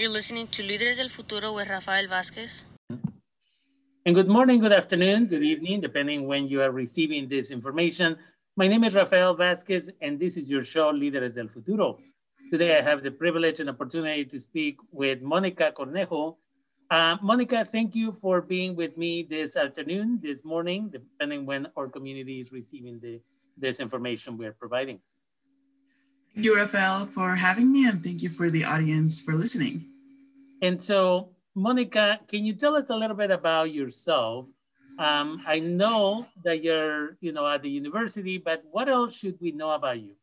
You're listening to Líderes del Futuro with Rafael Vázquez. And good morning, good afternoon, good evening, depending when you are receiving this information. My name is Rafael Vázquez, and this is your show, Líderes del Futuro. Today, I have the privilege and opportunity to speak with Monica Cornejo. Uh, Monica, thank you for being with me this afternoon, this morning, depending when our community is receiving the, this information we are providing. Thank you, Rafael, for having me, and thank you for the audience for listening. And so, Monica, can you tell us a little bit about yourself? Um, I know that you're, you know, at the university, but what else should we know about you?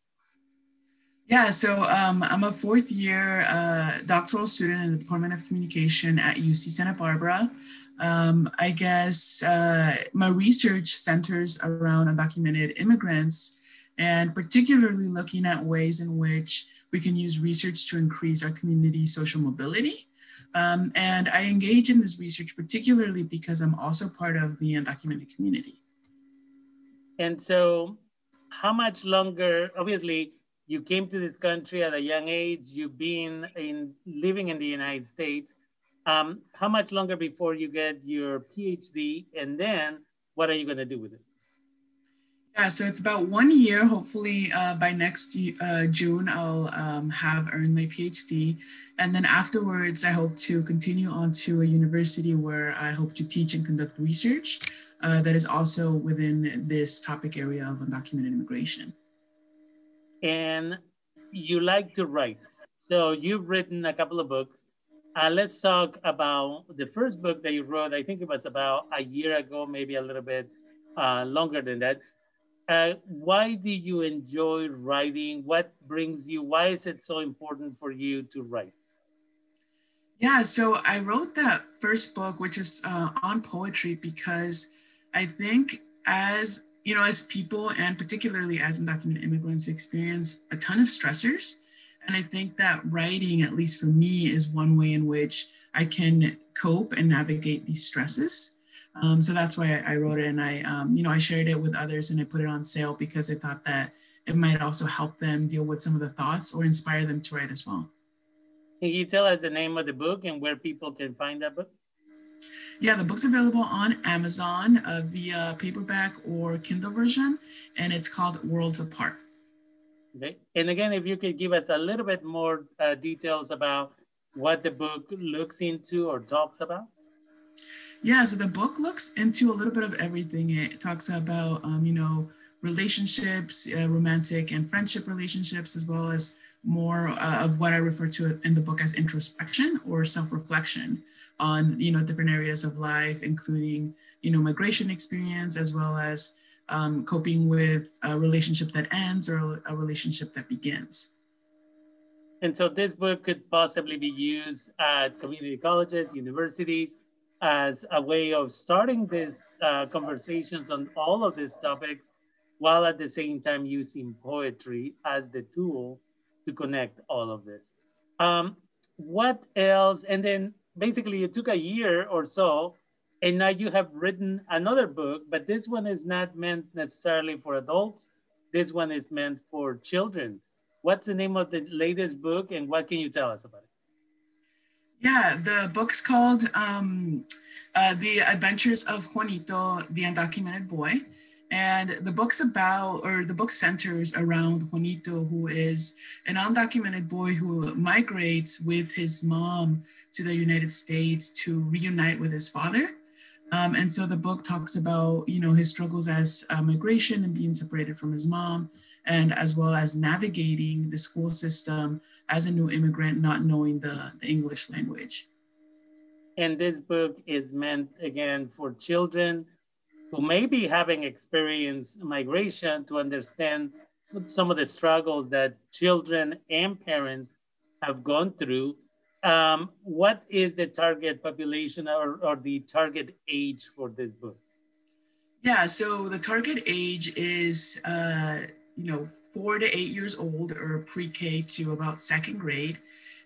Yeah, so um, I'm a fourth year uh, doctoral student in the Department of Communication at UC Santa Barbara. Um, I guess uh, my research centers around undocumented immigrants and particularly looking at ways in which we can use research to increase our community social mobility. Um, and I engage in this research particularly because I'm also part of the undocumented community. And so, how much longer? Obviously, you came to this country at a young age. You've been in living in the United States. Um, how much longer before you get your PhD, and then what are you going to do with it? Yeah, so it's about one year. Hopefully, uh, by next uh, June, I'll um, have earned my PhD. And then afterwards, I hope to continue on to a university where I hope to teach and conduct research uh, that is also within this topic area of undocumented immigration. And you like to write. So you've written a couple of books. Uh, let's talk about the first book that you wrote. I think it was about a year ago, maybe a little bit uh, longer than that uh, why do you enjoy writing? What brings you? Why is it so important for you to write? Yeah, so I wrote that first book, which is uh, on poetry, because I think as you know, as people and particularly as undocumented immigrants, we experience a ton of stressors. And I think that writing, at least for me, is one way in which I can cope and navigate these stresses. Um, so that's why I, I, wrote it, and I, um, you know, I shared it with others, and I put it on sale because I thought that it might also help them deal with some of the thoughts or inspire them to write as well. Can you tell us the name of the book and where people can find that book? Yeah, the book's available on Amazon uh, via paperback or Kindle version, and it's called Worlds Apart. Okay. And again, if you could give us a little bit more uh, details about what the book looks into or talks about. Yeah, so the book looks into a little bit of everything. It talks about, um, you know, relationships, uh, romantic and friendship relationships, as well as more uh, of what I refer to in the book as introspection or self-reflection on, you know, different areas of life, including, you know, migration experience, as well as um, coping with a relationship that ends or a relationship that begins. And so this book could possibly be used at community colleges, universities, as a way of starting these uh, conversations on all of these topics while at the same time using poetry as the tool to connect all of this. Um, what else? And then basically it took a year or so and now you have written another book, but this one is not meant necessarily for adults. This one is meant for children. What's the name of the latest book and what can you tell us about it? Yeah, the book's called um, uh, The Adventures of Juanito, the Undocumented Boy. And the book's about, or the book centers around Juanito, who is an undocumented boy who migrates with his mom to the United States to reunite with his father. Um, and so the book talks about, you know, his struggles as uh, migration and being separated from his mom, and as well as navigating the school system as a new immigrant, not knowing the, the English language. And this book is meant again for children who may be having experienced migration to understand some of the struggles that children and parents have gone through. Um, what is the target population or, or the target age for this book? Yeah, so the target age is, uh, you know, four to eight years old or pre-K to about second grade.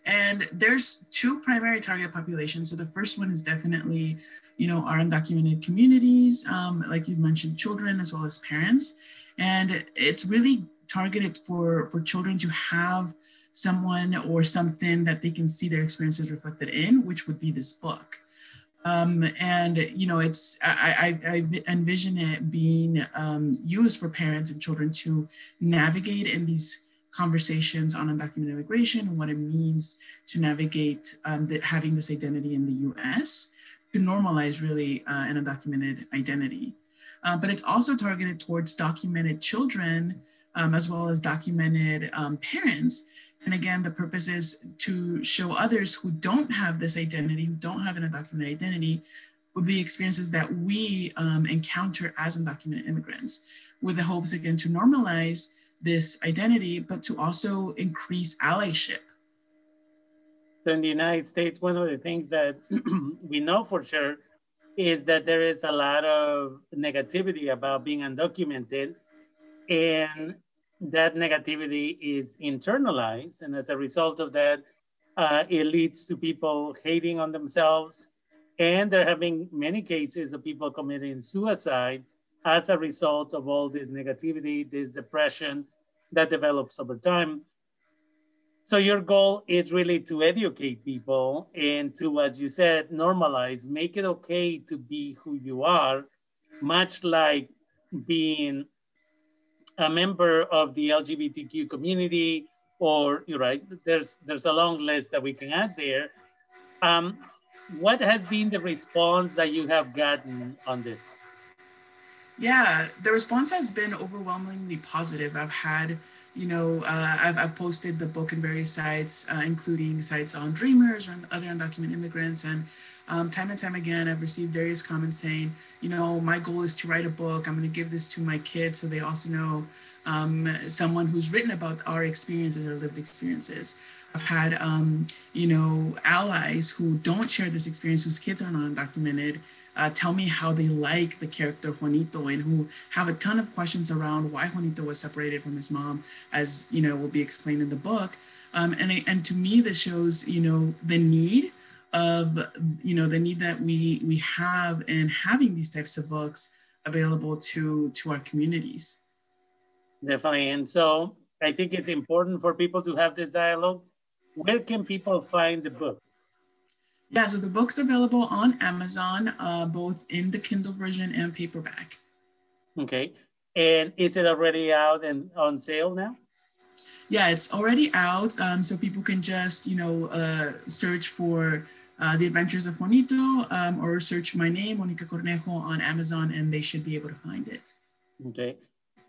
And there's two primary target populations. So the first one is definitely, you know, our undocumented communities, um, like you mentioned, children as well as parents. And it's really targeted for, for children to have someone or something that they can see their experiences reflected in, which would be this book. Um, and you know, it's I, I, I envision it being um, used for parents and children to navigate in these conversations on undocumented immigration and what it means to navigate um, the, having this identity in the U.S. to normalize really uh, an undocumented identity. Uh, but it's also targeted towards documented children um, as well as documented um, parents and again, the purpose is to show others who don't have this identity, who don't have an undocumented identity, the experiences that we um, encounter as undocumented immigrants, with the hopes again to normalize this identity, but to also increase allyship. So in the United States, one of the things that we know for sure is that there is a lot of negativity about being undocumented. And that negativity is internalized. And as a result of that, uh, it leads to people hating on themselves. And there have been many cases of people committing suicide as a result of all this negativity, this depression that develops over time. So your goal is really to educate people and to, as you said, normalize, make it okay to be who you are, much like being a member of the LGBTQ community, or you're right, there's there's a long list that we can add there. Um, what has been the response that you have gotten on this? Yeah, the response has been overwhelmingly positive. I've had, you know, uh, I've, I've posted the book in various sites, uh, including sites on Dreamers or other undocumented immigrants. And um, time and time again, I've received various comments saying, you know, my goal is to write a book. I'm going to give this to my kids so they also know um, someone who's written about our experiences or lived experiences. I've had, um, you know, allies who don't share this experience, whose kids are not undocumented, uh, tell me how they like the character Juanito and who have a ton of questions around why Juanito was separated from his mom, as, you know, will be explained in the book. Um, and, and to me, this shows, you know, the need of you know the need that we we have in having these types of books available to to our communities. Definitely. And so i think it's important for people to have this dialogue. Where can people find the book? Yeah so the book's available on amazon uh, both in the kindle version and paperback. Okay. And is it already out and on sale now yeah it's already out um, so people can just you know uh, search for uh, The Adventures of Juanito, um, or search my name, Monica Cornejo, on Amazon, and they should be able to find it. Okay.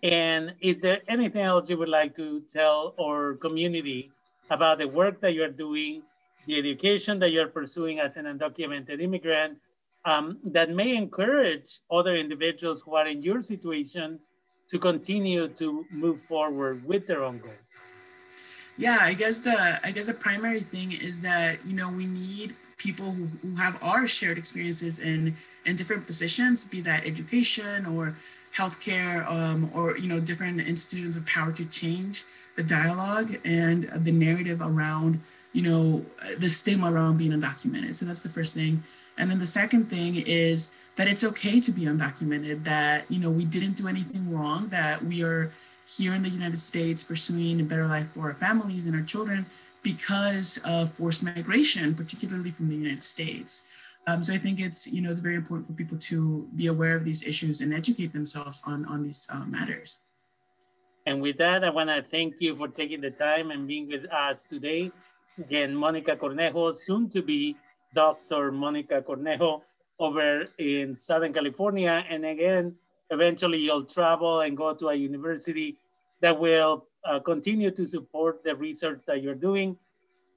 And is there anything else you would like to tell our community about the work that you're doing, the education that you're pursuing as an undocumented immigrant, um, that may encourage other individuals who are in your situation to continue to move forward with their own goals? Yeah, I guess the I guess the primary thing is that you know we need people who, who have our shared experiences in in different positions, be that education or healthcare um, or you know different institutions of power to change the dialogue and the narrative around you know the stigma around being undocumented. So that's the first thing. And then the second thing is that it's okay to be undocumented, that you know we didn't do anything wrong, that we are here in the United States pursuing a better life for our families and our children because of forced migration, particularly from the United States. Um, so I think it's, you know, it's very important for people to be aware of these issues and educate themselves on, on these uh, matters. And with that, I want to thank you for taking the time and being with us today. Again, Monica Cornejo, soon to be Dr. Monica Cornejo over in Southern California. And again, eventually you'll travel and go to a university that will uh, continue to support the research that you're doing.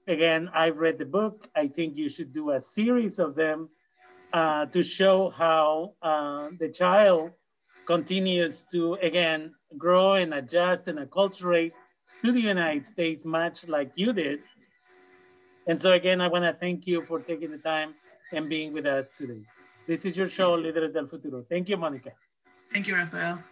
Again, I've read the book. I think you should do a series of them uh, to show how uh, the child continues to, again, grow and adjust and acculturate to the United States, much like you did. And so again, I wanna thank you for taking the time and being with us today. This is your show, Líderes del Futuro. Thank you, Monica. Thank you, Rafael.